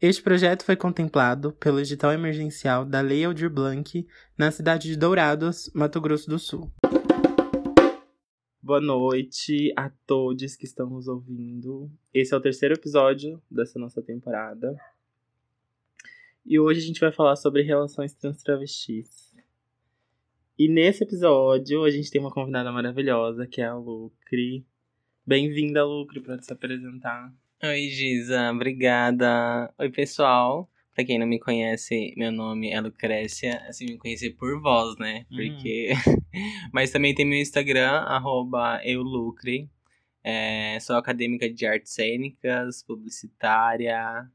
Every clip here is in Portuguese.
Este projeto foi contemplado pelo edital emergencial da Lei Aldir Blanc na cidade de Dourados, Mato Grosso do Sul. Boa noite a todos que estão nos ouvindo. Esse é o terceiro episódio dessa nossa temporada. E hoje a gente vai falar sobre relações trans-travestis. E nesse episódio a gente tem uma convidada maravilhosa, que é a Lucre. Bem-vinda, Lucre, para se apresentar. Oi, Giza, obrigada. Oi, pessoal. Pra quem não me conhece, meu nome é Lucrécia. Assim, me conhecer por voz, né? Porque. Mas também tem meu Instagram, eulucre. É, sou acadêmica de artes cênicas, publicitária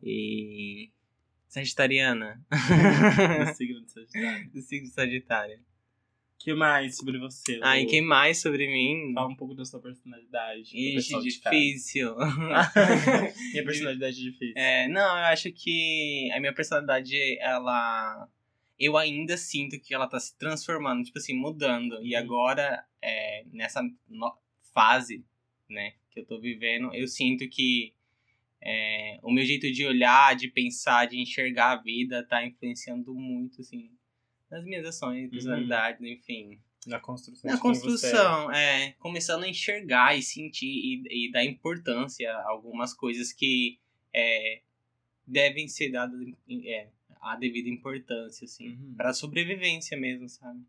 e. Sagitariana. Do signo de Sagitário. Do signo de Sagitário. Que mais sobre você? Ah, e Lu? quem mais sobre mim? Fala um pouco da sua personalidade. Ixi, difícil. Minha personalidade é difícil. É, não, eu acho que a minha personalidade, ela. Eu ainda sinto que ela tá se transformando, tipo assim, mudando. E Uhum. agora, é, nessa no- fase, né, que eu tô vivendo, eu sinto que é, o meu jeito de olhar, de pensar, de enxergar a vida tá influenciando muito, assim, nas minhas ações, personalidade, enfim. Na construção. Na é. construção, é. Começando a enxergar e sentir e, e dar importância a algumas coisas que é, devem ser dadas é, a devida importância, assim. Uhum. Pra sobrevivência mesmo, sabe?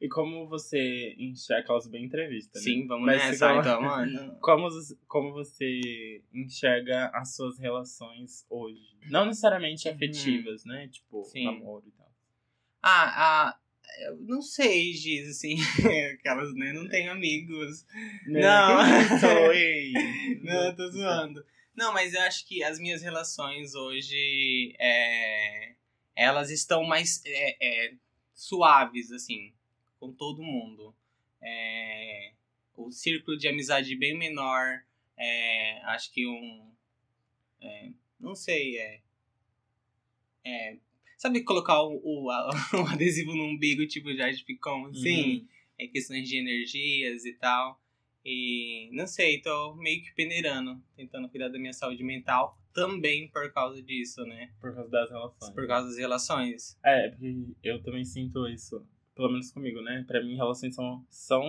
E como você enxerga aquelas bem entrevistas, né? Sim, vamos Mas nessa, como- então, mano. Como, como você enxerga as suas relações hoje? Não necessariamente Uhum. afetivas, né? Tipo, Sim. namoro e tal. Ah, ah, eu não sei, Giz, assim, aquelas, né, não tenho amigos. Né? Não. Isso, ei? Não, eu tô zoando. Não, mas eu acho que as minhas relações hoje, é, elas estão mais é, é, suaves, assim, com todo mundo. É, o círculo de amizade bem menor, é, acho que um... é, não sei, é... sabe colocar o, o, a- o adesivo no umbigo, tipo, já de picão, assim? Uhum. é questões de energias e tal. E não sei, tô meio que peneirando, tentando cuidar da minha saúde mental também por causa disso, né? Por causa das relações. Por causa das relações. É, porque eu também sinto isso. Pelo menos comigo, né? Pra mim, relações são, são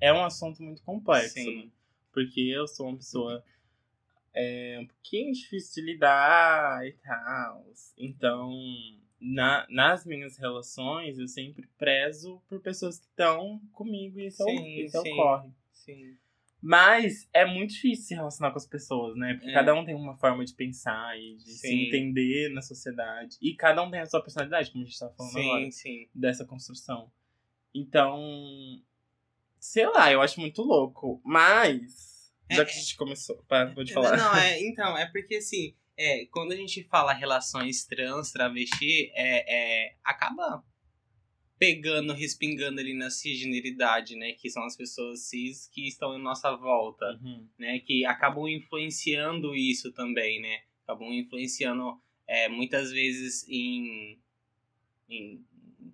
é um assunto muito complexo. Sim. né? Porque eu sou uma pessoa é, um pouquinho difícil de lidar e tal. Então, na, nas minhas relações, eu sempre prezo por pessoas que estão comigo e isso, é o- Sim, isso sim. ocorre. Sim. Mas é muito difícil se relacionar com as pessoas, né? Porque É. cada um tem uma forma de pensar e de se Sim. entender na sociedade. E cada um tem a sua personalidade, como a gente tá falando agora Sim, sim. dessa construção. Então, sei lá, eu acho muito louco. Mas, já É, que a gente começou, te falar. Não, é, então, é porque assim, é, quando a gente fala relações trans, travesti, é, é, acaba pegando, respingando ali na cisgeneridade, né? Que são as pessoas cis que estão em nossa volta. Uhum. né, que acabam influenciando isso também, né? Acabam influenciando é, muitas vezes em, em,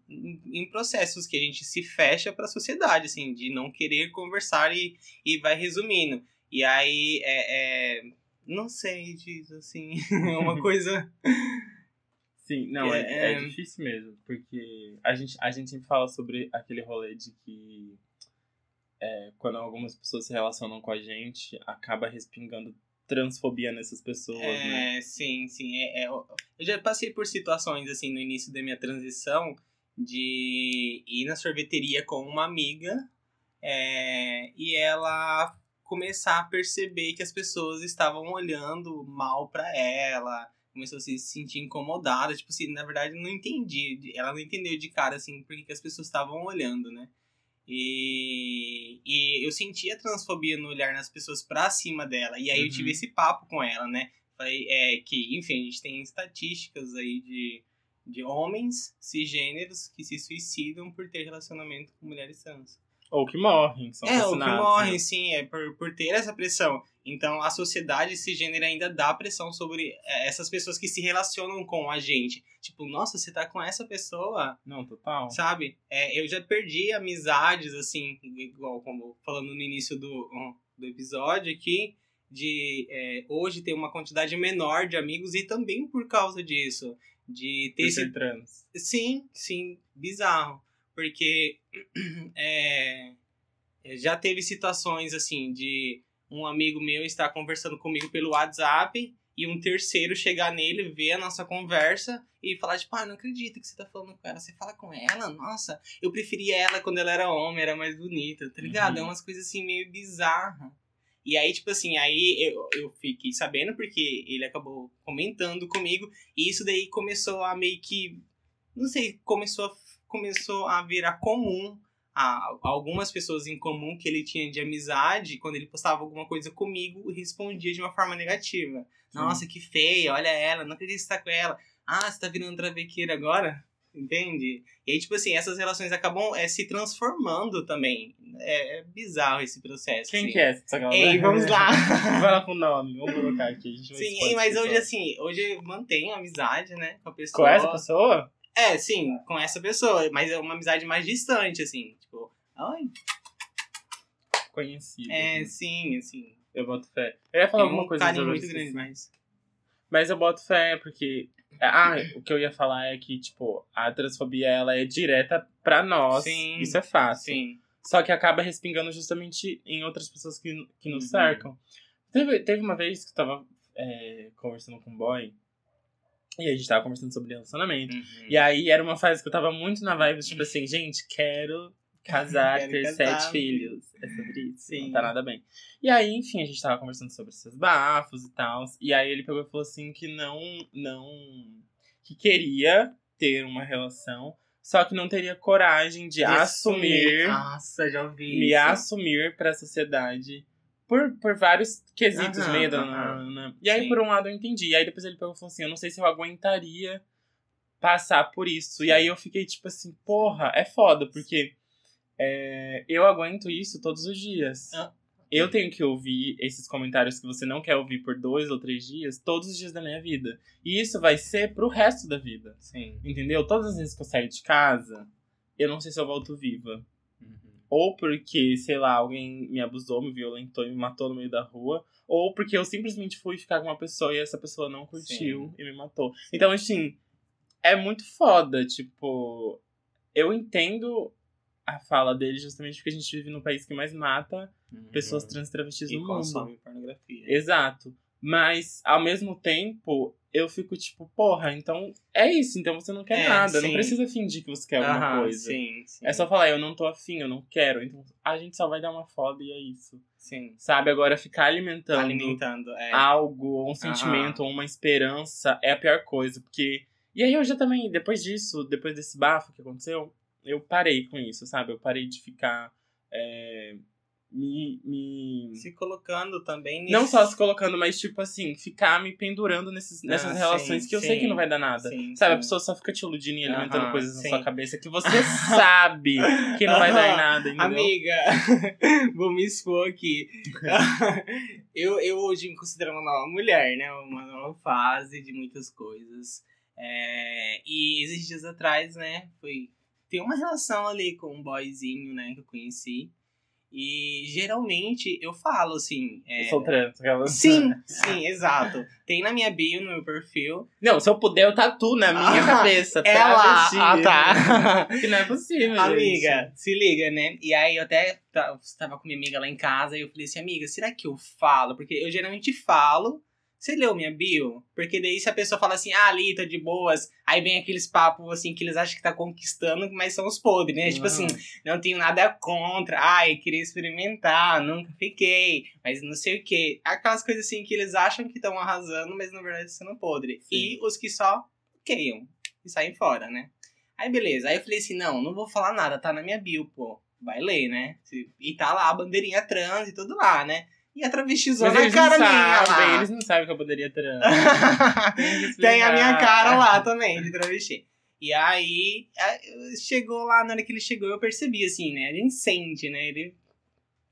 em- processos que a gente se fecha para a sociedade, assim, de não querer conversar e, e vai resumindo. E aí, é, é, não sei, diz assim, é uma coisa... Sim, não, é, É, é é. difícil mesmo. Porque a gente, a gente sempre fala sobre aquele rolê de que é, quando algumas pessoas se relacionam com a gente, acaba respingando transfobia nessas pessoas, né? É, sim, sim. É, é, eu já passei por situações, assim, no início da minha transição, de ir na sorveteria com uma amiga é, e ela começar a perceber que as pessoas estavam olhando mal pra ela, começou a se sentir incomodada, tipo assim, na verdade não entendi, ela não entendeu de cara, assim, porque que as pessoas estavam olhando, né? E, e eu senti a transfobia no olhar nas pessoas pra cima dela. E aí eu Uhum. tive esse papo com ela, né? Falei é, que, enfim, a gente tem estatísticas aí de, de homens cisgêneros que se suicidam por ter relacionamento com mulheres trans. Ou que morrem, são é, o que morrem, né? sim, é por, por ter essa pressão. Então, a sociedade cisgênera ainda dá pressão sobre é, essas pessoas que se relacionam com a gente. Tipo, nossa, você tá com essa pessoa, Não, total. sabe? É, eu já perdi amizades, assim, igual como falando no início do, do episódio aqui, de é, hoje ter uma quantidade menor de amigos e também por causa disso. De ter Por esse trans. Sim, sim, bizarro. Porque é, já teve situações assim de um amigo meu estar conversando comigo pelo WhatsApp e um terceiro chegar nele, ver a nossa conversa e falar, tipo, ah, não acredito que você tá falando com ela. Você fala com ela? Nossa, eu preferia ela quando ela era homem, era mais bonita, tá ligado? Uhum. É umas coisas assim meio bizarras. E aí, tipo assim, aí eu, eu fiquei sabendo porque ele acabou comentando comigo e isso daí começou a meio que. Não sei, começou a, começou a virar comum a algumas pessoas em comum que ele tinha de amizade, quando ele postava alguma coisa comigo, respondia de uma forma negativa. Nossa, que feia, olha ela, não acredito que você tá com ela. Ah, você tá virando travequeira agora? Entende? E aí, tipo assim, essas relações acabam é, se transformando também. É, é bizarro esse processo. Quem assim. que é essa? Ei, vamos lá. Vai lá com o nome, vamos colocar aqui. Sim, mas hoje, assim, hoje eu mantenho amizade, né, com a pessoa. Com essa pessoa? É, sim, com essa pessoa, mas é uma amizade mais distante, assim, tipo, ai, Conhecido. é, sim, assim. Eu boto fé. Eu ia falar Tem alguma um coisa carinho sobre muito grande, mas. Mas eu boto fé porque. Ah, o que eu ia falar é que, tipo, a transfobia ela é direta pra nós. Sim. Isso é fácil. Sim. Só que acaba respingando justamente em outras pessoas que, que nos Uhum. cercam. Teve, teve uma vez que eu tava é, conversando com um boy. E a gente tava conversando sobre relacionamento. Uhum. E aí era uma fase que eu tava muito na vibe, tipo assim, gente, quero casar, Quero ter casar, sete filhos. É sobre isso. Sim. Não tá nada bem. E aí, enfim, a gente tava conversando sobre esses bafos e tal. E aí ele pegou e falou assim que não. não. que queria ter uma relação, só que não teria coragem de, assumir. Nossa, já ouvi. me isso. assumir pra sociedade. Por, por vários quesitos, Aham, medo. né? E aí, Sim. por um lado, eu entendi. E aí, depois ele pegou e falou assim: Eu não sei se eu aguentaria passar por isso. E aí, eu fiquei tipo assim: Porra, é foda, porque é, eu aguento isso todos os dias. Ah. Eu tenho que ouvir esses comentários que você não quer ouvir por dois ou três dias, todos os dias da minha vida. E isso vai ser pro resto da vida. Sim. Entendeu? Todas as vezes que eu saio de casa, eu não sei se eu volto viva. Uhum. Ou porque, sei lá, alguém me abusou, me violentou e me matou no meio da rua. Ou porque eu simplesmente fui ficar com uma pessoa e essa pessoa não curtiu e me matou. Então, assim, é muito foda. Tipo, eu entendo a fala dele justamente porque a gente vive no país que mais mata pessoas trans e travestis Uhum. e no mundo. consome pornografia. Exato. Mas, ao mesmo tempo, eu fico tipo, porra, então é isso. Então você não quer É, nada. Não sim. precisa fingir que você quer alguma Aham, coisa. Sim, sim. É só falar, eu não tô afim, eu não quero. Então a gente só vai dar uma foda e é isso. Sim. Sabe? Agora ficar alimentando, Alimentando. É. algo, ou um sentimento, ou uma esperança é a pior coisa. Porque. E aí eu já também, depois disso, depois desse bafo que aconteceu, eu parei com isso, sabe? Eu parei de ficar. é, me. me... Se colocando também Não nesse- só se colocando, mas tipo assim, ficar me pendurando nesses, nessas Ah, relações sim, que eu sei sim. que não vai dar nada. Sim, Sabe, a pessoa só fica te iludindo e alimentando Aham, coisas na sua cabeça que você sabe que não vai dar em nada, entendeu? Amiga, vou me expor aqui. eu, eu hoje me considero uma nova mulher, né? Uma nova fase de muitas coisas. É, e esses dias atrás, né? Foi ter uma relação ali com um boyzinho, né? Que eu conheci. E geralmente eu falo assim. é, Eu sou trans. aquela- Sim, sim, exato. Tem na minha bio, no meu perfil. Não, se eu puder, eu tatuo na minha Ah, cabeça. ela- travesti. ah, tá. que não é possível, Amiga, gente. se liga, né? E aí eu até ta- tava com minha amiga lá em casa e eu falei assim, amiga, será que eu falo? Porque eu geralmente falo. Você leu minha bio? Porque daí se a pessoa fala assim, ah, ali, tô de boas, aí vem aqueles papos assim que eles acham que tá conquistando, mas são os podres, né? Tipo assim, não tenho nada contra, ai, queria experimentar, nunca fiquei, mas não sei o quê. Aquelas coisas assim que eles acham que estão arrasando, mas na verdade sendo podre. Sim. E os que só queiam e saem fora, né? Aí beleza, aí eu falei assim, não, não vou falar nada, tá na minha bio, pô. Vai ler, né? E tá lá a bandeirinha trans e tudo lá, né? E a travestizona Mas eles cara não minha sabem, lá. eles não sabem que eu poderia trans. Tem a minha cara lá também, de travesti. E aí, chegou lá, na hora que ele chegou, eu percebi, assim, né? A gente sente, né? Ele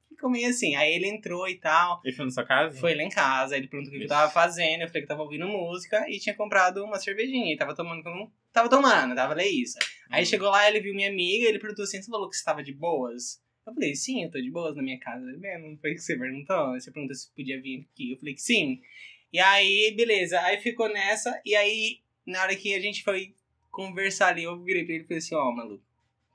ficou meio assim. Aí ele entrou e tal. Ele foi na sua casa? Foi lá em casa, ele perguntou o que eu tava fazendo. Eu falei que tava ouvindo música e tinha comprado uma cervejinha. E tava tomando como. Tava tomando, tava lá isso. Aí Hum. chegou lá, ele viu minha amiga, ele perguntou assim: você falou que você tava de boas? Eu falei, sim, eu tô de boas na minha casa bebendo. Não foi que você perguntou? Você perguntou se podia vir aqui. Eu falei que sim. E aí, beleza. Aí ficou nessa. E aí, na hora que a gente foi conversar ali, eu virei pra ele e falei assim, ó, oh, maluco.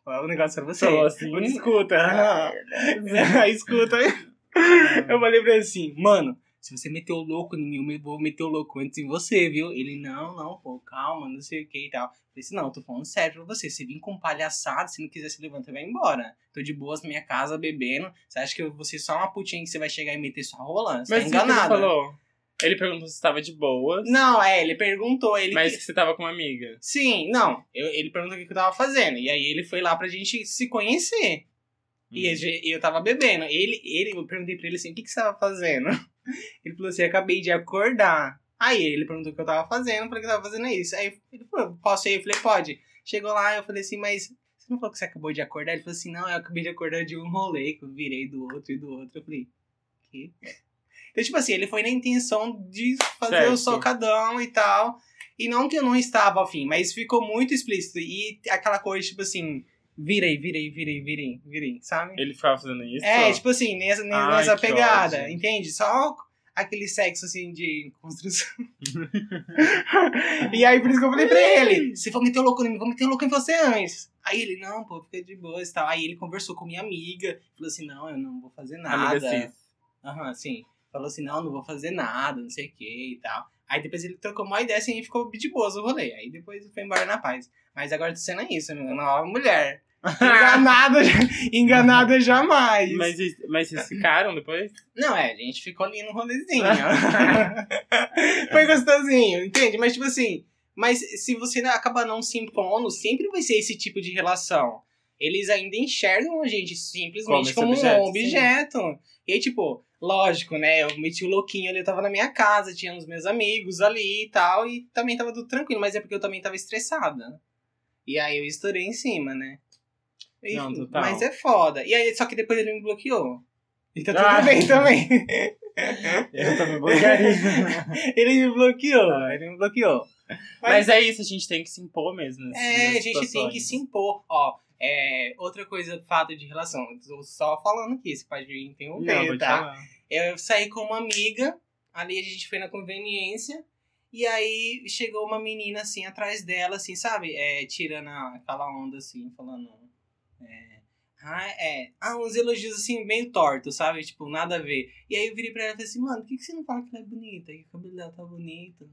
O negócio pra você. Falou assim. Escuta. escuta. eu falei pra ele assim, mano, se você meteu o louco em mim, eu vou meter o louco antes em você, viu? Ele, não, não, pô, calma, não sei o que e tal. Eu falei assim, não, eu tô falando sério pra você. Se vir com palhaçada, se não quiser se levantar, vai embora. Tô de boas na minha casa, bebendo. Você acha que você só uma putinha que você vai chegar e meter sua rola? Você Mas tá o que enganado. ele falou? Ele perguntou se tava de boas. Não, é, ele perguntou, ele... Mas que você tava com uma amiga. Sim, não, eu- ele perguntou o que eu tava fazendo. E aí ele foi lá pra gente se conhecer. E a gente- e eu tava bebendo. Ele, ele, eu perguntei pra ele assim, o que, que você tava fazendo? Ele falou assim, acabei de acordar. Aí ele perguntou o que eu tava fazendo, eu falei que eu tava fazendo isso. Aí ele falou, posso ir? Eu falei, pode. Chegou lá, eu falei assim, mas você não falou que você acabou de acordar? Ele falou assim, não, eu acabei de acordar de um rolê que eu virei do outro e do outro. Eu falei, que? Então, tipo assim, ele foi na intenção de fazer Certo. o socadão e tal. E não que eu não estava afim, mas ficou muito explícito. E aquela coisa, tipo assim, virei, virei, virei, virei, virei, sabe? Ele ficava fazendo isso? É, tipo assim, nessa, nessa pegada, ódio. entende? Só aquele sexo, assim, de construção. e aí, por isso que eu falei pra ele, se for meter o louco em mim, vou meter o louco em você antes. Aí ele, não, pô, fica de boa e tal. Aí ele conversou com minha amiga, falou assim, não, eu não vou fazer nada. Aham, sim. Falou assim, não, não vou fazer nada, não sei o que e tal. Aí depois ele trocou uma ideia assim e ficou de boas o rolê. Aí depois foi embora na paz. Mas agora tô sendo isso, meu, nova mulher. Enganada, enganada jamais. Mas, mas vocês ficaram depois? Não, é, a gente ficou ali no rolezinho. Foi gostosinho, entende? Mas, tipo assim, mas se você acaba não se impondo, sempre vai ser esse tipo de relação. Eles ainda enxergam a gente simplesmente Como como, objeto, um objeto. E aí, tipo, lógico, né? Eu meti o louquinho ali, eu tava na minha casa, tinha os meus amigos ali e tal, e também tava tudo tranquilo, mas é porque eu também tava estressada. E aí eu estourei em cima, né? Enfim, Não, total. Mas é foda. E aí, só que depois ele me bloqueou. E tá tudo Ah. bem também. Eu também bloquearia. ele me bloqueou, ele me bloqueou. Mas é isso, a gente tem que se impor mesmo. É, a gente tem que situações. se impor. Ó, é, outra coisa, fato de relação. Tô só falando aqui, você pode Não, interromper, te tá? Eu saí com uma amiga, ali a gente foi na conveniência, e aí chegou uma menina assim atrás dela, assim, sabe? É, tirando aquela onda assim, falando. É, ah, é. Ah, uns elogios assim, meio tortos, sabe? Tipo, nada a ver. E aí eu virei pra ela e falei assim, mano, por que, que você não fala que ela é bonita? Que o cabelo dela tá bonito?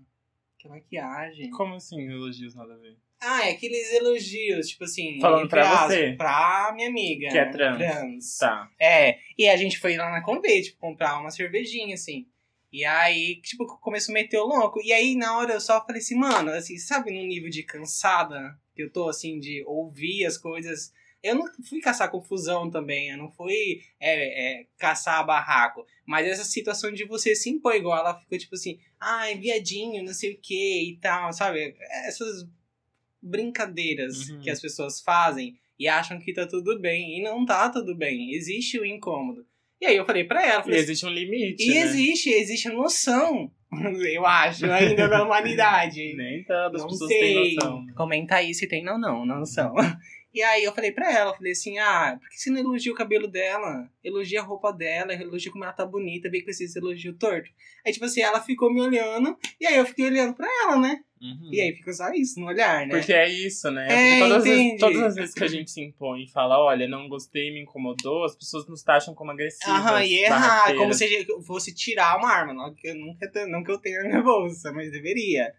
Que a maquiagem. Como assim, elogios nada a ver? Ah, é aqueles elogios, tipo assim. Falando pra aspas, você. Pra minha amiga. Que é né? trans. Trans. Tá. É, e a gente foi lá na Convê, tipo, comprar uma cervejinha, assim. E aí, tipo, começou a meter o louco. E aí, na hora, eu só falei assim, mano, assim, sabe no nível de cansada que eu tô, assim, de ouvir as coisas. Eu não fui caçar confusão também, eu não fui é, é, caçar barraco. Mas essa situação de você se impor igual, ela ficou tipo assim, ai, viadinho, não sei o que e tal, sabe? Essas brincadeiras Uhum. que as pessoas fazem e acham que tá tudo bem. E não tá tudo bem. Existe o incômodo. E aí eu falei pra ela, falei, existe um limite, e né? existe, existe noção, eu acho, ainda da humanidade. Nem todas as Não pessoas sei. têm noção. Comenta aí se tem ou não, não são. E aí eu falei pra ela, falei assim, ah, por que você não elogia o cabelo dela? Elogia a roupa dela, elogia como ela tá bonita, vem com esses elogios torto. Aí, tipo assim, ela ficou me olhando, e aí eu fiquei olhando pra ela, né? Uhum. E aí fica só isso no olhar, né? Porque é isso, né? É, todas, as todas as vezes que a gente se impõe e fala, olha, não gostei, me incomodou, as pessoas nos taxam como agressivas. Aham, e errar, barraqueiras. como se eu fosse tirar uma arma. Não que eu, nunca, não que eu tenha na minha bolsa, mas deveria.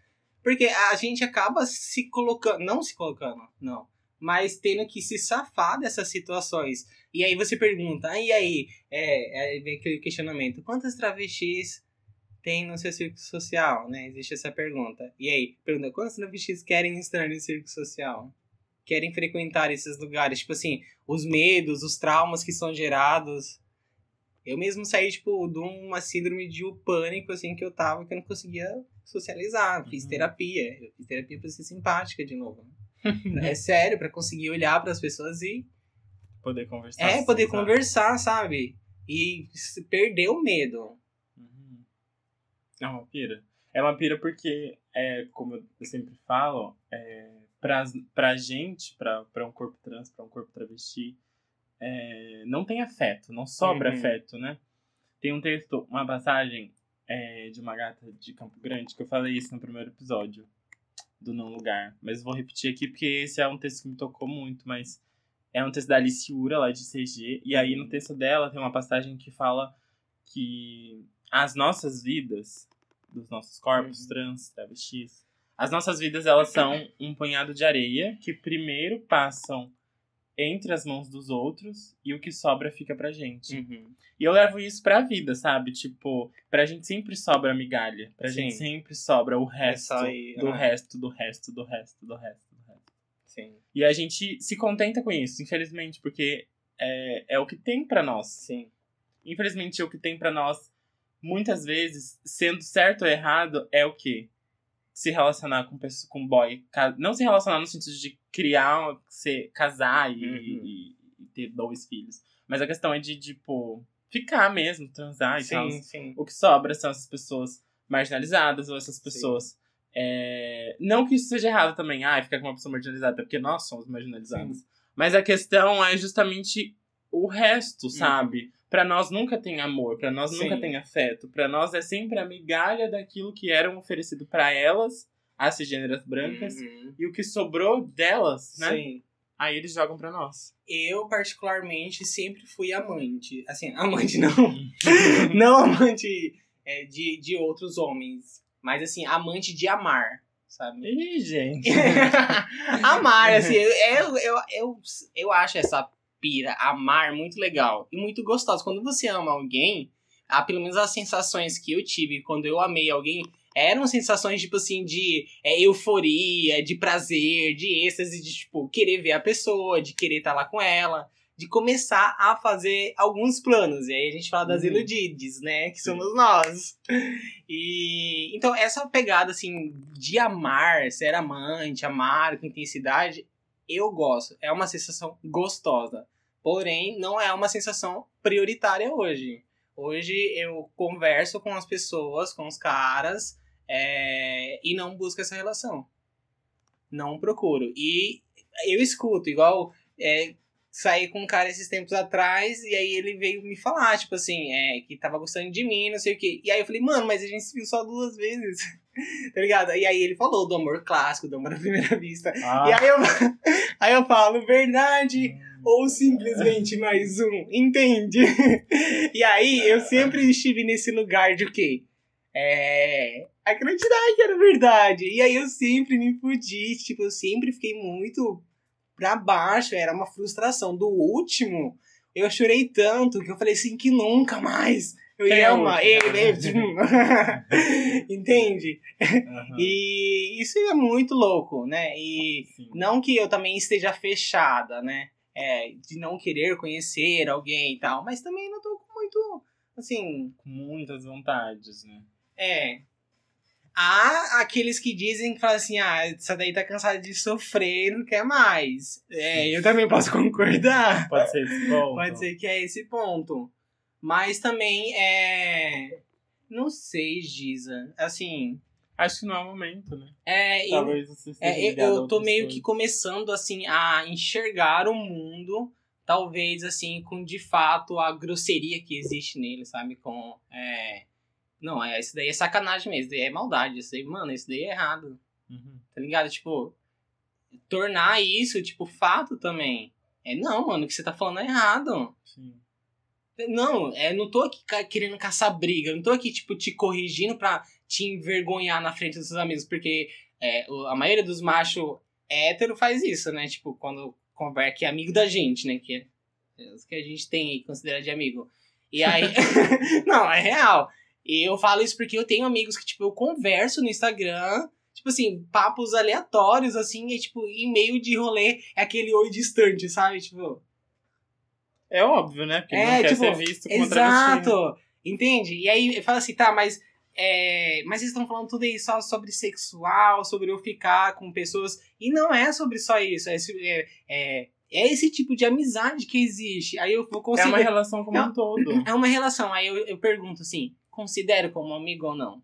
Porque a gente acaba se colocando, não se colocando, não. Mas tendo que se safar dessas situações. E aí você pergunta, ah, e aí? É, é, vem aquele questionamento, quantas travestis tem no seu círculo social, né? Existe essa pergunta. E aí, pergunta, quantas travestis querem estar no círculo social? Querem frequentar esses lugares? Tipo assim, os medos, os traumas que são gerados. Eu mesmo saí, tipo, de uma síndrome de pânico, assim, que eu tava, que eu não conseguia socializar. Fiz Uhum. terapia. Eu fiz terapia pra ser simpática de novo. é sério, pra conseguir olhar pras pessoas e Poder conversar. é, assim, poder sabe? conversar, sabe? E perder o medo. Uhum. É uma pira. É uma pira porque, é, como eu sempre falo, é, pra, pra gente, pra, pra um corpo trans, pra um corpo travesti, é, não tem afeto, não sobra Uhum. afeto, né? Tem um texto, uma passagem é, de uma gata de Campo Grande, que eu falei isso no primeiro episódio do Não Lugar. Mas vou repetir aqui porque esse é um texto que me tocou muito, mas é um texto da Alice Ura, lá de CG. E aí no texto dela tem uma passagem que fala que as nossas vidas, dos nossos corpos Uhum. trans, travestis, as nossas vidas elas são um punhado de areia que primeiro passam entre as mãos dos outros e o que sobra fica pra gente. Uhum. E eu levo isso pra vida, sabe? Tipo, pra gente sempre sobra migalha. Pra Sim. gente sempre sobra o resto, só ir, do né? resto, do resto, do resto, do resto, do resto. Sim. E a gente se contenta com isso, infelizmente, porque é, é o que tem pra nós. Sim. Infelizmente, o que tem pra nós, muitas vezes, sendo certo ou errado, é o quê? Se relacionar com pessoa, com boy. Não se relacionar no sentido de criar, ser, casar e, Uhum. e- e ter dois filhos. Mas a questão é de, tipo, ficar mesmo, transar e tal. sim, sim. O que sobra são essas pessoas marginalizadas ou essas pessoas. é, Não que isso seja errado também, ah, ficar com uma pessoa marginalizada, até porque nós somos marginalizados. Mas a questão é justamente o resto, sabe? Pra nós nunca tem amor, pra nós nunca. Sim. tem afeto. Pra nós é sempre a migalha daquilo que era oferecido pra elas, as cisgêneras brancas, Uhum. e o que sobrou delas, né? Sim. Aí eles jogam pra nós. Eu, particularmente, sempre fui amante. Assim, amante não. não amante é, de, de outros homens. Mas, assim, amante de amar, sabe? Ih, gente. amar, assim, eu, eu, eu, eu acho essa pira, amar, muito legal. E muito gostoso. Quando você ama alguém, ah, pelo menos as sensações que eu tive quando eu amei alguém eram sensações, tipo assim, de é, euforia, de prazer, de êxtase, de, tipo, querer ver a pessoa, de querer estar lá com ela, de começar a fazer alguns planos. E aí a gente fala das Uhum. iludides, né? Que somos nós. E então essa pegada assim de amar, ser amante, amar com intensidade, eu gosto. É uma sensação gostosa. Porém, não é uma sensação prioritária hoje. Hoje eu converso com as pessoas, com os caras, é, e não busco essa relação. Não procuro. E eu escuto, igual é, saí com um cara esses tempos atrás, e aí ele veio me falar, tipo assim, é, que tava gostando de mim, não sei o quê. E aí eu falei, mano, mas a gente se viu só duas vezes. tá ligado? E aí ele falou do amor clássico, do amor à primeira vista. Ah, E aí eu, aí eu falo, verdade ou simplesmente mais um, entende? e aí eu sempre estive nesse lugar de o quê? É. Acreditar que era verdade. E aí eu sempre me fudi, tipo, eu sempre fiquei muito pra baixo, era uma frustração. Do último, eu chorei tanto que eu falei assim que nunca mais eu ia é Entende? aham, E isso é muito louco, né? E sim. não que eu também esteja fechada, né? É, de não querer conhecer alguém e tal, mas também não tô com muito, assim, Com muitas vontades, né? é. Há aqueles que dizem que falam assim, ah, essa daí tá cansada de sofrer, não quer mais. É, eu também posso concordar. Pode ser esse ponto. Pode ser que é esse ponto. Mas também é. Não sei, Giza. Assim. Acho que não é o momento, né? É, e Talvez você esteja É, eu, ligado a eu tô meio coisas. que começando, assim, a enxergar o mundo, talvez, assim, com de fato a grosseria que existe nele, sabe? Com. É... Não, é, isso daí é sacanagem mesmo, isso daí é maldade, isso daí, mano, isso daí é errado, Uhum. tá ligado? Tipo, tornar isso, tipo, fato também. É, não, mano, o que você tá falando é errado. Sim. Não, é, não tô aqui querendo caçar briga, não tô aqui, tipo, te corrigindo pra te envergonhar na frente dos seus amigos, porque é, a maioria dos machos hétero faz isso, né? Tipo, quando conversa, que é amigo da gente, né? Que é os que a gente tem aí, considera de amigo. E aí. não, é real. E eu falo isso porque eu tenho amigos que, tipo, eu converso no Instagram. Tipo assim, papos aleatórios, assim, e tipo, em meio de rolê, é aquele oi distante, sabe? Tipo, É óbvio, né? Porque É, não quer tipo, ser visto como. Exato! Entende? E aí fala assim, tá, mas. é, mas vocês estão falando tudo aí só sobre sexual, sobre eu ficar com pessoas. E não é sobre só isso. É, esse- é, é, é esse tipo de amizade que existe. Aí eu vou É considerar. uma relação como É um todo. É uma relação. Aí eu, eu pergunto assim: considero como amigo ou não?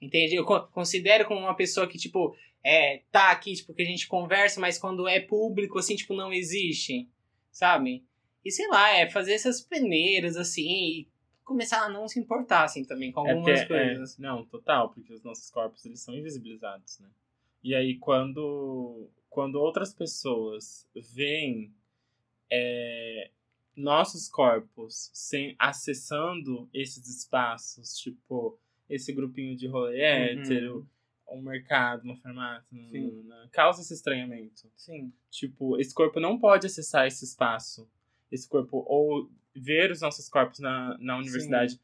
Entende? Eu co- considero como uma pessoa que, tipo, é, tá aqui, tipo, que a gente conversa, mas quando é público, assim, tipo, não existe. Sabe? E sei lá, é fazer essas peneiras assim e começar a não se importar assim também com É algumas é, coisas. não, total, porque os nossos corpos eles são invisibilizados, né? E aí quando quando outras pessoas veem é, nossos corpos sem acessando esses espaços, tipo esse grupinho de rolê Uhum. hétero, um mercado, uma farmácia, Sim. nananana, causa esse estranhamento. Sim. Tipo, esse corpo não pode acessar esse espaço. Esse corpo, ou ver os nossos corpos na, na universidade.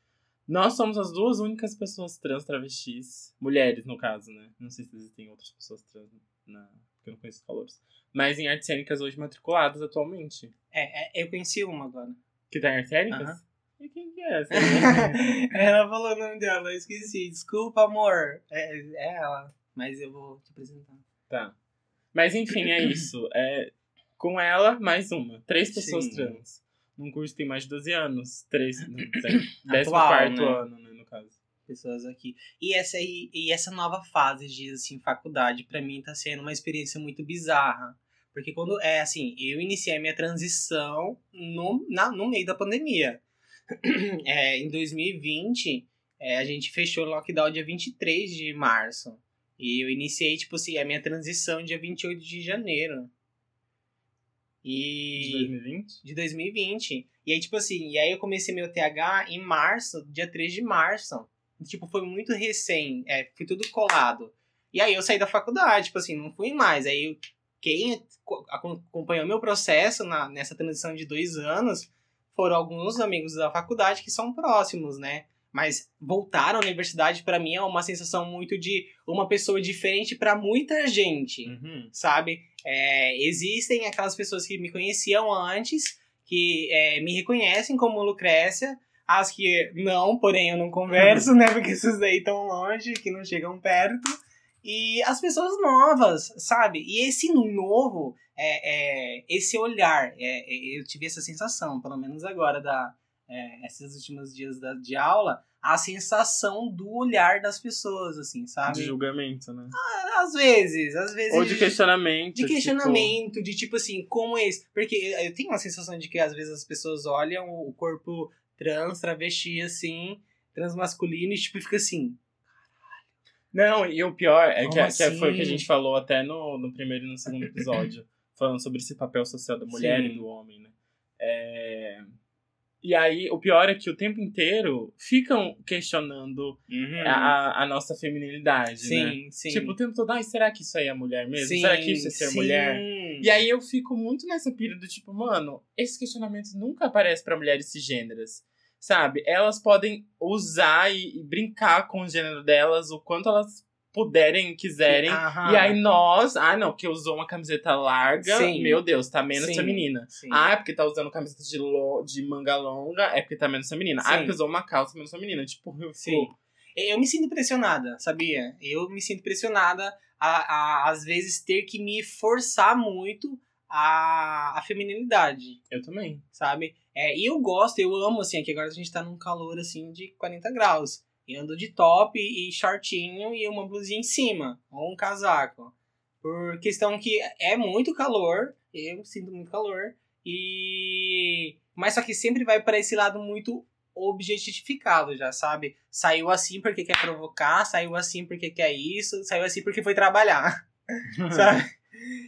Nós somos as duas únicas pessoas trans travestis. Mulheres, no caso, né? Não sei se existem outras pessoas trans, na, porque eu não conheço os valores. Mas em artes cênicas hoje matriculadas atualmente. É, é, eu conheci uma agora. Que tá em artes cênicas? E quem que é essa? ela falou o nome dela, eu esqueci. Desculpa, amor. É, é ela. Mas eu vou te apresentar. tá. Mas enfim, é isso. É, com ela, mais uma. Três pessoas Sim. trans. Num curso tem mais de 12 anos. Três. Décimo quarto né? ano, né, no caso. Pessoas aqui. E essa, aí, e essa nova fase de assim, faculdade, pra mim, tá sendo uma experiência muito bizarra. Porque quando. É assim, eu iniciei a minha transição no, na, no meio da pandemia. É, em 2020, é, a gente fechou o lockdown dia 23 de março. E eu iniciei, tipo assim, a minha transição dia 28 de janeiro. E De 2020? de 2020. E aí, tipo assim, e aí eu comecei meu TH em março, dia 3 de março. Tipo, foi muito recém, é, foi tudo colado. E aí eu saí da faculdade, tipo assim, não fui mais. Aí quem co- acom- acompanhou meu processo na, nessa transição de dois anos foram alguns amigos da faculdade que são próximos, né? Mas voltar à universidade, pra mim, é uma sensação muito de uma pessoa diferente pra muita gente Uhum. sabe? É, existem aquelas pessoas que me conheciam antes, que é, me reconhecem como Lucrécia, as que não, porém eu não converso, né? Porque essas daí estão longe, que não chegam perto. E as pessoas novas, sabe? E esse novo, é, é, esse olhar, é, é, eu tive essa sensação, pelo menos agora, da, é, esses últimos dias da, de aula, a sensação do olhar das pessoas, assim, sabe? De julgamento, né? Às vezes, às vezes. Ou de questionamento. De tipo, questionamento, de tipo assim, como é isso? Porque eu tenho uma sensação de que às vezes as pessoas olham o corpo trans, travesti, assim, transmasculino, e tipo, fica assim. Não, e o pior é que, Como que foi o que a assim? gente falou até no, no primeiro e no segundo episódio, falando sobre esse papel social da mulher Sim. e do homem, né? É... E aí, o pior é que o tempo inteiro ficam questionando a, a nossa feminilidade, né? sim, sim. Tipo, o tempo todo, ai, será que isso aí é mulher mesmo? sim, será que isso é ser sim. mulher? E aí eu fico muito nessa pira do tipo, mano, esse questionamento nunca aparece pra mulheres cisgêneras. Sabe? Elas podem usar e, e brincar com o gênero delas o quanto elas puderem, quiserem. Aham. E aí nós, ah não, porque usou uma camiseta larga, Sim. meu Deus, tá menos Sim. feminina. Sim. Ah, é porque tá usando camiseta de, lo, de manga longa, é porque tá menos feminina. Ah, é porque usou uma calça menos feminina. Tipo, eu fico- Sim. Eu me sinto pressionada, sabia? Eu me sinto pressionada a, a às vezes, ter que me forçar muito a, a feminilidade. eu também. sabe? É, e eu gosto, eu amo, assim, que agora a gente tá num calor, assim, de 40 graus. E ando de top e shortinho e uma blusinha em cima, ou um casaco. Por questão que é muito calor, eu sinto muito calor, e... Mas só que sempre vai para esse lado muito objetificado já, sabe? Saiu assim porque quer provocar, saiu assim porque quer isso, saiu assim porque foi trabalhar, sabe?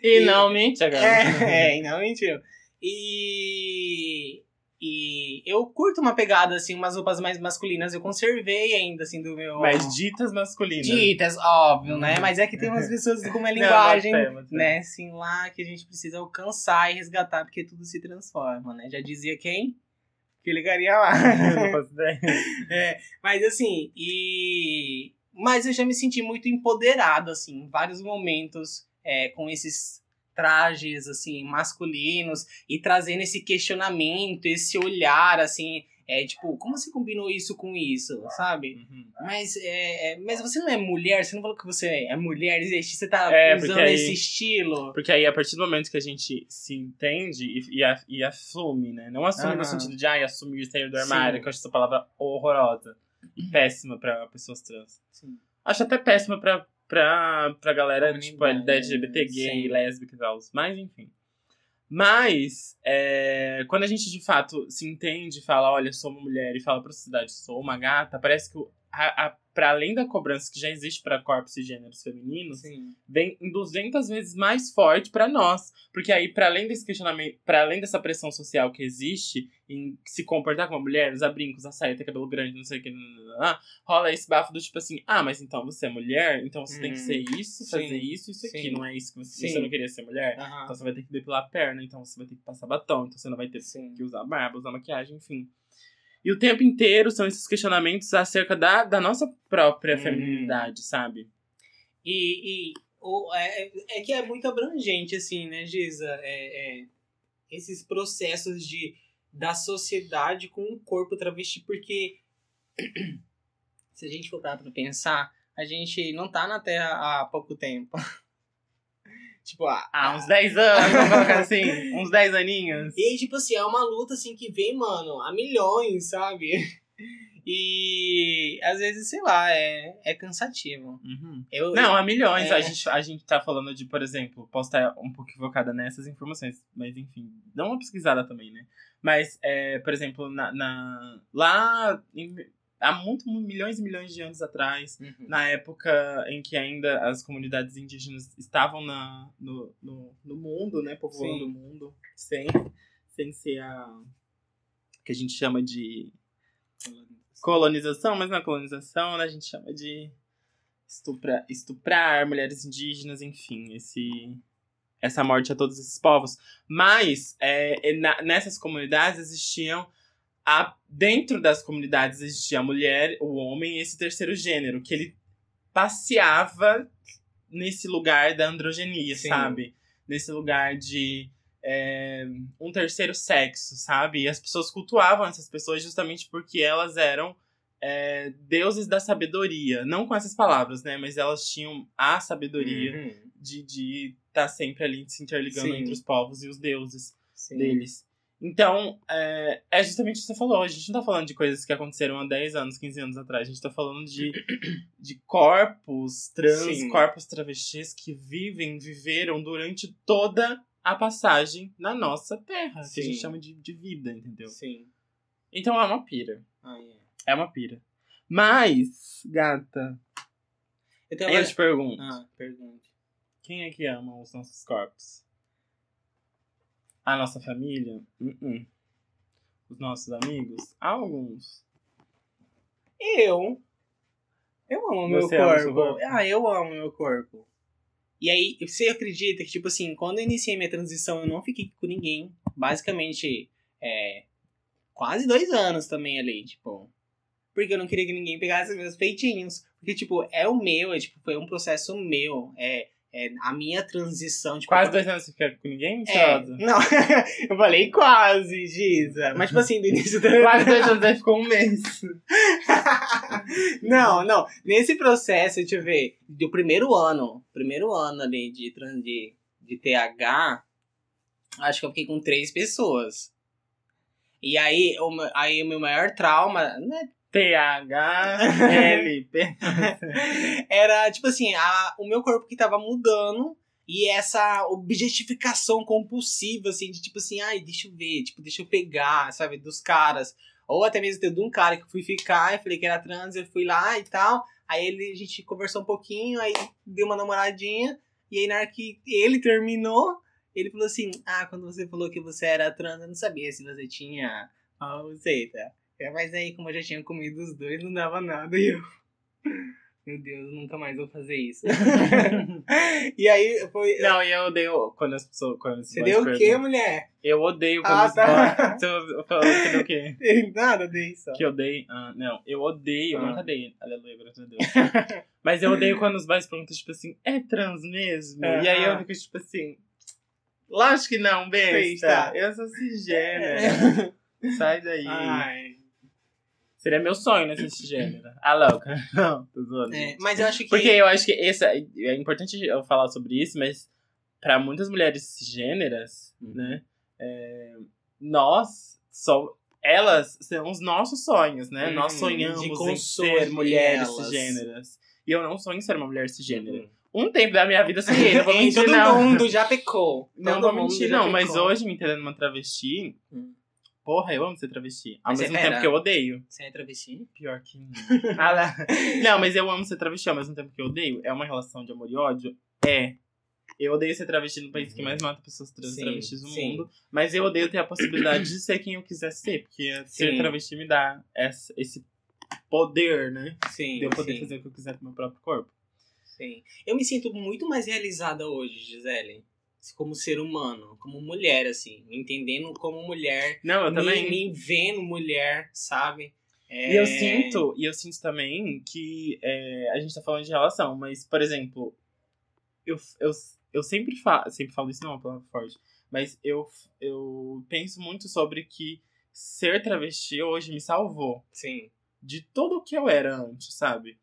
E, E- não mente agora. É, é, não mentiu. E, e eu curto uma pegada, assim, umas roupas mais masculinas. Eu conservei ainda, assim, do meu... Mas ditas masculinas. Ditas, óbvio, né? Uhum. Mas é que tem umas pessoas com uma Não, linguagem, fé. né, assim, lá que a gente precisa alcançar e resgatar, porque tudo se transforma, né? Já dizia quem? Que ligaria lá. Não faço ideia. É, mas assim, e. Mas eu já me senti muito empoderado, assim, em vários momentos, é, com esses trajes, assim, masculinos, e trazendo esse questionamento, esse olhar, assim, é tipo, como você combinou isso com isso, sabe? Uhum. Mas, é, é, mas você não é mulher, você não falou que você é mulher, você tá É, usando aí- esse estilo. Porque aí, a partir do momento que a gente se entende e, e, e assume, né? Não assume Aham. no sentido de, ai, assumir e sair do armário, Sim. que eu acho essa palavra horrorosa. Péssima pra pessoas trans. Sim. Acho até péssima pra, pra, pra galera, tipo, Comunidade, da LGBT gay, sim. lésbica e tal. Mas, enfim. Mas, é, quando a gente de fato se entende, fala, olha, sou uma mulher, e fala pra sociedade, sou uma gata, parece que a, a para além da cobrança que já existe para corpos e gêneros femininos, Sim. vem em 200 vezes mais forte para nós. Porque aí, para além desse questionamento, para além dessa pressão social que existe em se comportar como mulher, usar brincos, usar saia, ter cabelo grande, não sei o que, rola esse bafo do tipo assim: ah, mas então você é mulher, então você tem que ser isso, fazer Sim. isso, isso aqui. Sim. Não é isso que você, você não queria ser mulher? Então você vai ter que depilar a perna, então você vai ter que passar batom, então você não vai ter que usar barba, usar maquiagem, enfim. E o tempo inteiro são esses questionamentos acerca da, da nossa própria Hum. feminilidade, sabe? E, e o, é, é que é muito abrangente, assim, né, Giza? É, é, esses processos de, da sociedade com o corpo travesti, porque se a gente for parar pra pensar, a gente não tá na Terra há pouco tempo. tipo, há, Ah, uns 10 anos, vamos colocar assim, uns 10 aninhos. E tipo assim, é uma luta assim que vem, mano, a milhões, sabe? E às vezes, sei lá, é, é cansativo. Uhum. Eu, Não, há milhões. É. A, gente, a gente tá falando de, por exemplo, posso estar um pouco equivocada nessas informações, mas enfim, dá uma pesquisada também, né? Mas, é, por exemplo, na, na- lá em- há muito, milhões e milhões de anos atrás, Uhum. na época em que ainda as comunidades indígenas estavam na, no, no, no mundo, né? Povoando o mundo, sem, sem ser a. que a gente chama de colonização, mas não é colonização, né? A gente chama de estupra, estuprar mulheres indígenas, enfim, esse, essa morte a todos esses povos. Mas é na- nessas comunidades existiam. A, dentro das comunidades existia a mulher, o homem e esse terceiro gênero, que ele passeava nesse lugar da androgenia, Sim. sabe? Nesse lugar de é, um terceiro sexo, sabe? E as pessoas cultuavam essas pessoas justamente porque elas eram é, deuses da sabedoria. Não com essas palavras, né? Mas elas tinham a sabedoria Uhum. de estar tá sempre ali se interligando Sim. entre os povos e os deuses Sim. deles. Então, é, é justamente o que você falou. A gente não tá falando de coisas que aconteceram há 10 anos, 15 anos atrás. A gente tá falando de, de corpos trans, Sim. corpos travestis que vivem, viveram durante toda a passagem na nossa terra. Que a gente Sim. chama de, de vida, entendeu? Sim. Então é uma pira. Ah, é. É uma pira. Mas, gata, Eu tenho eu agora- te pergunto. Ah, pergunte. Quem é que ama os nossos corpos? A nossa família? Uh-uh. Os nossos amigos? Alguns. Eu. Eu amo o meu Você seu corpo. corpo? Ah, eu amo o meu corpo. E aí, você acredita que, tipo assim, quando eu iniciei minha transição, eu não fiquei com ninguém. Basicamente, é. Quase dois anos também ali, tipo. Porque eu não queria que ninguém pegasse meus peitinhos. Porque, tipo, é o meu, é, tipo, foi um processo meu. É, é a minha transição. Tipo, Quase dois anos você fica com ninguém, É, não, eu falei quase, Giza. Mas, tipo assim, do início da. Quase dois anos, aí ficou um mês. não, não. Nesse processo, deixa eu ver, do primeiro ano, primeiro ano ali de, de, de TH, acho que eu fiquei com três pessoas. E aí, o, meu- aí o meu maior trauma, né, T-H-L-P. era, tipo assim, a, o meu corpo que tava mudando e essa objetificação compulsiva, assim, de tipo assim, ai, deixa eu ver, tipo, deixa eu pegar, sabe, dos caras. Ou até mesmo de um cara que eu fui ficar, eu falei que era trans, eu fui lá e tal. Aí ele, a gente conversou um pouquinho, aí deu uma namoradinha, e aí na hora que ele terminou, ele falou assim, ah, quando você falou que você era trans, eu não sabia se você tinha a receita. É, Mas aí, como eu já tinha comido os dois, não dava nada, e eu... Meu Deus, nunca mais vou fazer isso. e aí foi. Não, e eu odeio quando as pessoas. Quando os Você deu o quê, mulher? Eu odeio quando Ah, os tá. Eu falo que deu o quê? Nada disso. Que eu odeio. Ah, não, eu odeio, eu Ah. nunca dei. Aleluia, graças a Deus. Mas eu odeio quando os boys perguntam, tipo assim, é trans mesmo? Ah. E aí eu fico, tipo assim. Lógico que não, besta. Besta. Eu sou cisgênera. Sai daí. Ai. Seria meu sonho, ser cisgênera. Ah, louca. Não, tô zoando. É, mas eu acho que. Porque eu acho que esse, é importante eu falar sobre isso, mas pra muitas mulheres cisgêneras, Uhum. né, é, nós só elas são os nossos sonhos, né? Hum, Nós de sonhamos em ser mulheres elas. cisgêneras. E eu não sonho em ser uma mulher cisgênera. Uhum. um tempo da minha vida sem ele. Não vou mentir, todo não. mundo já pecou. Não Todo vou mundo mentir, não. Mas hoje, me entendendo uma travesti... Hum. Porra, eu amo ser travesti. Ao Mas mesmo é, tempo pera. que eu odeio. Você é travesti? Pior que não. Ah. Não, mas eu amo ser travesti ao mesmo tempo que eu odeio. É uma relação de amor e ódio? É. Eu odeio ser travesti no país que mais mata pessoas trans e Sim, travestis no sim. mundo. Mas eu odeio ter a possibilidade de ser quem eu quiser ser. Porque ser Sim. travesti me dá essa- esse poder, né? Sim. De eu poder sim, fazer o que eu quiser com o meu próprio corpo. sim. Eu me sinto muito mais realizada hoje, Gisele. Como ser humano, como mulher, assim. Me entendendo como mulher. Não, eu me, também. me vendo mulher, sabe? É, E eu sinto, e eu sinto também que é, a gente tá falando de relação, mas, por exemplo, eu, eu, eu sempre falo, sempre falo isso não é uma palavra forte, mas eu, eu penso muito sobre que ser travesti hoje me salvou Sim. de tudo o que eu era antes, sabe?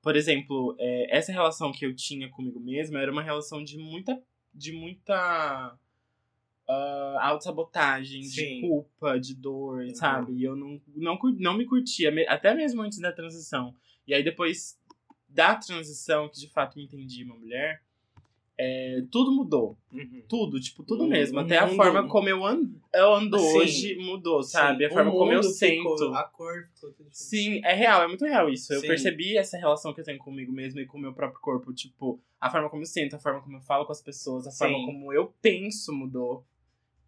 Por exemplo, é, essa relação que eu tinha comigo mesma era uma relação de muita. De muita. ah, autossabotagem, de culpa, de dor, Uhum. sabe? E eu não, não, não me curtia, até mesmo antes da transição. E aí depois da transição, que de fato me entendi uma mulher, é, tudo mudou. Uhum. Tudo, tipo, tudo O- mesmo. Até a forma como eu ando, eu ando Sim. hoje mudou, sabe? A Sim, forma o como eu ficou- sinto. a cor ficou tudo. Sim, é real, é muito real isso. Eu Sim. percebi essa relação que eu tenho comigo mesmo e com o meu próprio corpo. Tipo, a forma como eu sinto, a forma como eu falo com as pessoas, a Sim. forma como eu penso mudou.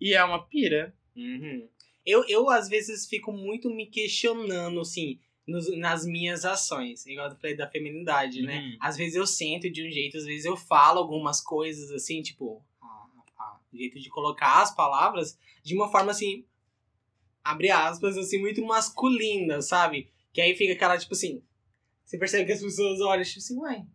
E é uma pira. Uhum. Eu, eu, às vezes, fico muito me questionando, assim, nos- nas minhas ações. Igual eu falei da feminidade, né? Uhum. Às vezes eu sinto de um jeito, às vezes eu falo algumas coisas, assim, tipo, o jeito de colocar as palavras de uma forma, assim, abre aspas, assim, muito masculina, sabe? Que aí fica aquela, tipo assim, você percebe que as pessoas olham, tipo assim, uai,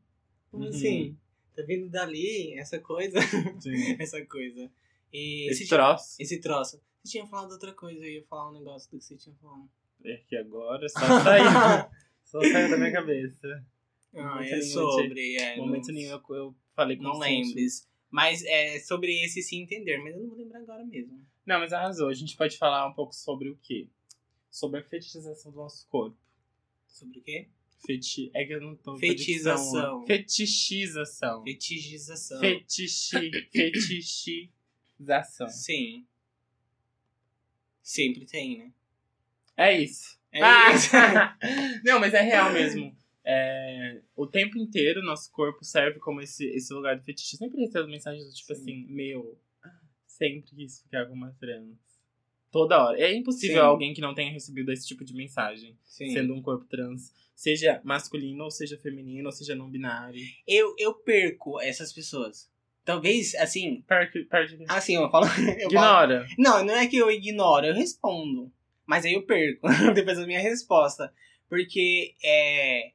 como Uhum. assim? Tá vindo dali essa coisa? Sim. essa coisa. E Esse você tinha- troço. esse troço. Você tinha falado outra coisa, eu ia falar um negócio do que você tinha falado. É que agora só saiu. só saiu da minha cabeça. Ah, Momento é nenhum, sobre. É, momento não, nenhum eu, eu falei Não consciente. lembres. Mas é sobre esse se entender, mas eu não vou lembrar agora mesmo. Não, mas arrasou. A gente pode falar um pouco sobre o quê? Sobre a fetichização do nosso corpo. Sobre o quê? Feti... É que eu não tô com Fetização. Fetichização. Fetichização. Fetichi... Fetichização. Sim. Sempre tem, né? É isso. É Ah! isso. Não, mas é real mesmo. É, o tempo inteiro, nosso corpo serve como esse, esse lugar do fetiche. Sempre recebo mensagens do tipo Sim. assim, meu, sempre quis ficar com uma trans. Toda hora. É impossível Sim. alguém que não tenha recebido esse tipo de mensagem, Sim. sendo um corpo trans, seja masculino, ou seja feminino, ou seja não binário. Eu, eu perco essas pessoas. Talvez, assim. Perde, perde. Assim, eu falo. Eu falo Ignora. Não, não é que eu ignoro, eu respondo. Mas aí eu perco depois da minha resposta. Porque é,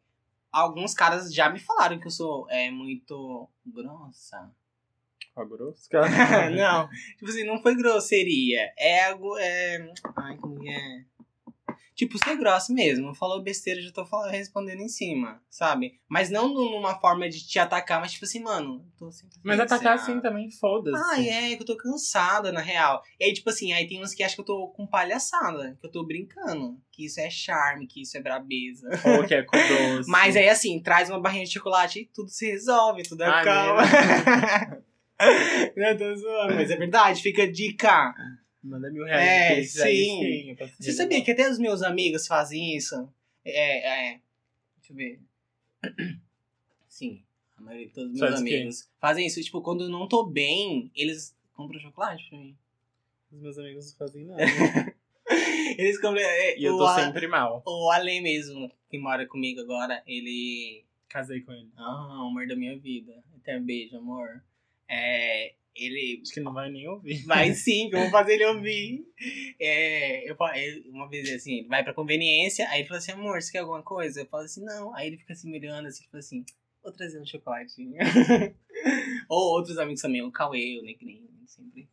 alguns caras já me falaram que eu sou é, muito grossa. Ó, grosso. não, tipo assim, não foi grosseria. É algo. É... Ai, como é? Tipo, ser grossa mesmo. Falou besteira, já tô falando, respondendo em cima, sabe? Mas não nu- numa forma de te atacar, mas tipo assim, mano, tô sempre. Mas atacar assim, assim também, foda-se. ah, é, que eu tô cansada, na real. E aí, tipo assim, aí tem uns que acham que eu tô com palhaçada, que eu tô brincando. Que isso é charme, que isso é brabeza. Ou que é com doce. Mas aí, assim, traz uma barrinha de chocolate e tudo se resolve, tudo Ai, acalma. Não, tô zoando, mas é verdade, fica dica. Manda mil reais É, pix aí, sim. sim, Você sabia que até os meus amigos fazem isso? É, é. Deixa eu ver. Sim, a maioria de todos os meus Faz amigos fazem isso. Tipo, quando eu não tô bem, eles compram chocolate pra mim. Os meus amigos não fazem nada. Eles compram. é, e eu tô A- sempre mal. O Ale mesmo, que mora comigo agora, ele. Casei com ele. Ah, o amor da minha vida. Até um beijo, amor. É. Ele. Acho que não vai nem ouvir. Vai sim, que eu vou fazer ele ouvir. É, eu, uma vez assim, ele vai pra conveniência, aí ele fala assim, amor, você quer alguma coisa? Eu falo assim, não. Aí ele fica assim me olhando assim, tipo assim, vou trazer um chocolatinho. Ou outros amigos também, o Cauê, o Negrinho, sempre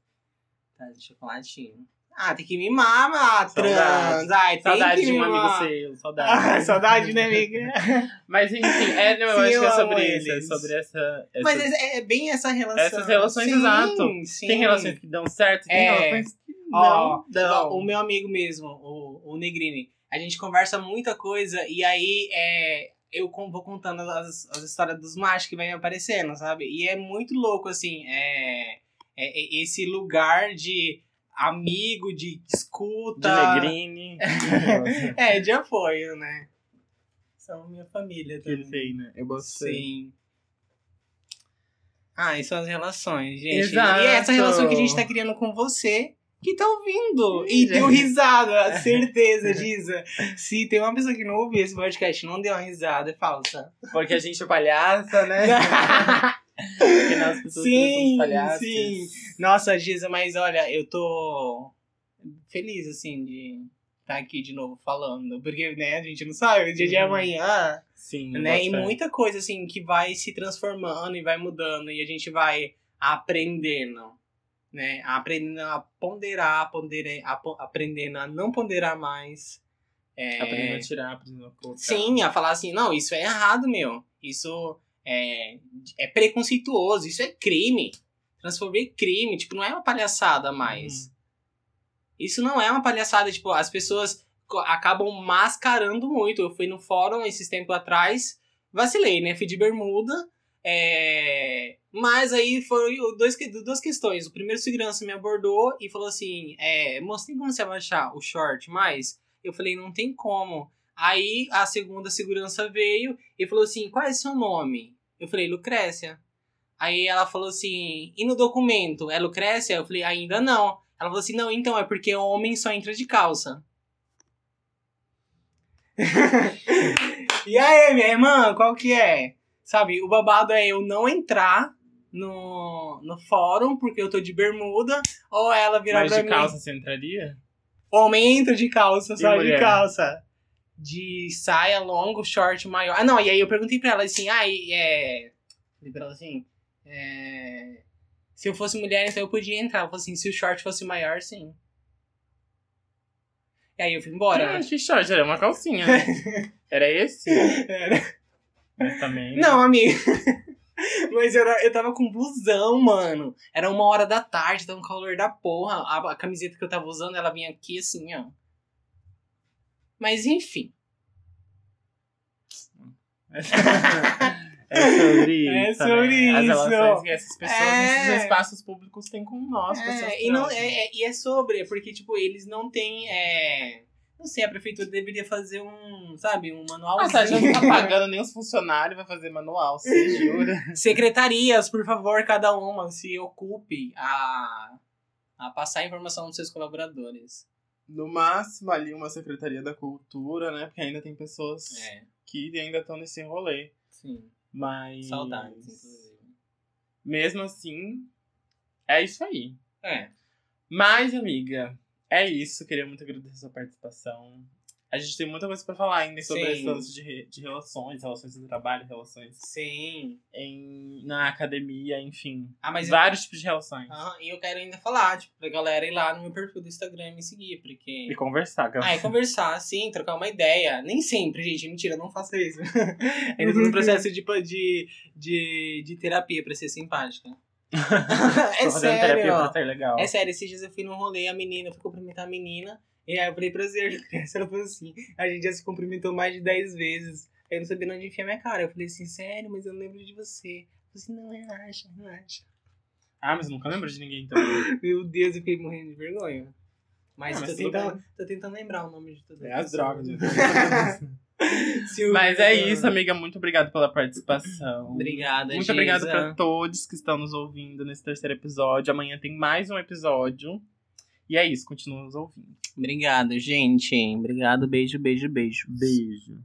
trazem chocolatinho. Ah, tem que mimar, mano, trans. Ai, tem Saudade que de um amigo mimar. seu, Ah, saudade. saudade, né, amiga? Mas enfim, é, não, eu acho que é sobre isso, é sobre essa. essa- Mas é, é bem essa relação. Essas relações, sim, exato. Sim. Tem relações que dão certo, tem É. relações que não dão. O meu amigo mesmo, o, o Negrini, a gente conversa muita coisa e aí é, eu vou contando as, as histórias dos machos que vem aparecendo, sabe? E é muito louco, assim, é, é- é esse lugar de amigo, de escuta. De Negrini. É, de apoio, né? São minha família que também. tem, né? Eu gostei. Sim. Ah, e são as relações, gente. Exato. E é essa relação que a gente tá criando com você que tá ouvindo. E Ih, deu gente. risada, certeza, Giza. Se tem uma pessoa que não ouviu esse podcast não deu uma risada, é falsa. Porque a gente é palhaça, né? Porque nós pessoas sim, sim. Nossa, Giza, mas olha, eu tô feliz, assim, de estar aqui de novo falando. Porque, né, a gente não sabe, o dia de amanhã Sim, né? E muita coisa assim que vai se transformando e vai mudando e a gente vai aprendendo, né? Aprendendo a ponderar, ponderar a aprendendo a não ponderar mais. É, Aprendendo a tirar, aprendendo a colocar. Sim, a falar assim, não, isso é errado, meu. Isso é, é preconceituoso, isso é crime. Transformar em crime, tipo, não é uma palhaçada mais. Uhum. Isso não é uma palhaçada, tipo, as pessoas acabam mascarando muito. Eu fui no fórum esses tempos atrás, vacilei, né? Fui de bermuda. é, Mas aí o- dois, duas questões. O primeiro segurança me abordou e falou assim: é, moço, tem como você abaixar o short mais? Eu falei, não tem como. Aí a segunda segurança veio e falou assim: qual é seu nome? Eu falei, Lucrécia. Aí ela falou assim: e no documento, é Lucrécia? Eu falei, ainda não. Ela falou assim: não, então é porque homem só entra de calça. e aí, minha irmã, qual que é? Sabe, o babado é eu não entrar no, no fórum porque eu tô de bermuda, ou ela virar Mas pra de mim. calça você entraria? Homem entra de calça, E só de calça. De saia longo, short maior. Ah, não, e aí eu perguntei pra ela assim, ah, e, é. Falei pra ela assim, é. Se eu fosse mulher, então eu podia entrar. Ela falou assim, se o short fosse maior, sim. E aí eu fui embora. Ah, que short, era uma calcinha, né? Era esse? Era- Mas também. Não, amigo. Mas eu, era- eu tava com blusão, mano. Era uma hora da tarde, tava um calor da porra. A, a camiseta que eu tava usando, ela vinha aqui assim, ó. Mas enfim. É sobre É isso. sobre né? As isso. relações que essas pessoas É. nesses espaços públicos têm com nós, É, e, não, é, é- e é sobre, porque, tipo, eles não têm. É... Não sei, a prefeitura deveria fazer um, sabe, um manual. Nossa, a gente não tá pagando nem os funcionários, vai fazer manual, você jura? Secretarias, por favor, cada uma se ocupe a, a passar a informação dos seus colaboradores. No máximo ali uma Secretaria da Cultura, né? Porque ainda tem pessoas É, que ainda estão nesse rolê. sim. Mas. Saudades, inclusive. Mesmo assim, é isso aí. É. Mas, amiga, é isso. Queria muito agradecer a sua participação. A gente tem muita coisa pra falar ainda sobre Sim. esse lance de, de relações, relações de trabalho, relações Sim. em, na academia, enfim. Ah, mas vários tipos de relações. Aham, e eu quero ainda falar, tipo, pra galera ir lá no meu perfil do Instagram e me seguir, porque. E conversar, Ah, é conversar, sim, trocar uma ideia. Nem sempre, gente. Mentira, não faça isso. Ainda tô no processo de, de, de, de terapia pra ser simpática. é fazendo terapia sério, pra ser legal. É sério, esses dias eu fui num rolê, a menina, eu fui cumprimentar a menina. E aí eu falei, prazer, Lucrécia. Ela falou assim, a gente já se cumprimentou mais de 10 vezes. Aí eu não sabia onde enfiar minha cara. Eu falei assim, sério, mas eu não lembro de você. Eu falei assim, não, relaxa, relaxa. Ah, mas nunca lembro de ninguém então. Meu Deus, eu fiquei morrendo de vergonha. Mas, Ah, mas tô, tudo tentando, bem. tô tentando lembrar o nome de todo É as drogas. né? Mas é isso, amiga. Muito obrigado pela participação. Obrigada, Muito Giza. obrigado pra todos que estão nos ouvindo nesse terceiro episódio. Amanhã tem mais um episódio. E é isso, continua nos ouvindo. Obrigado, gente. Obrigado, beijo, beijo, beijo. Beijo.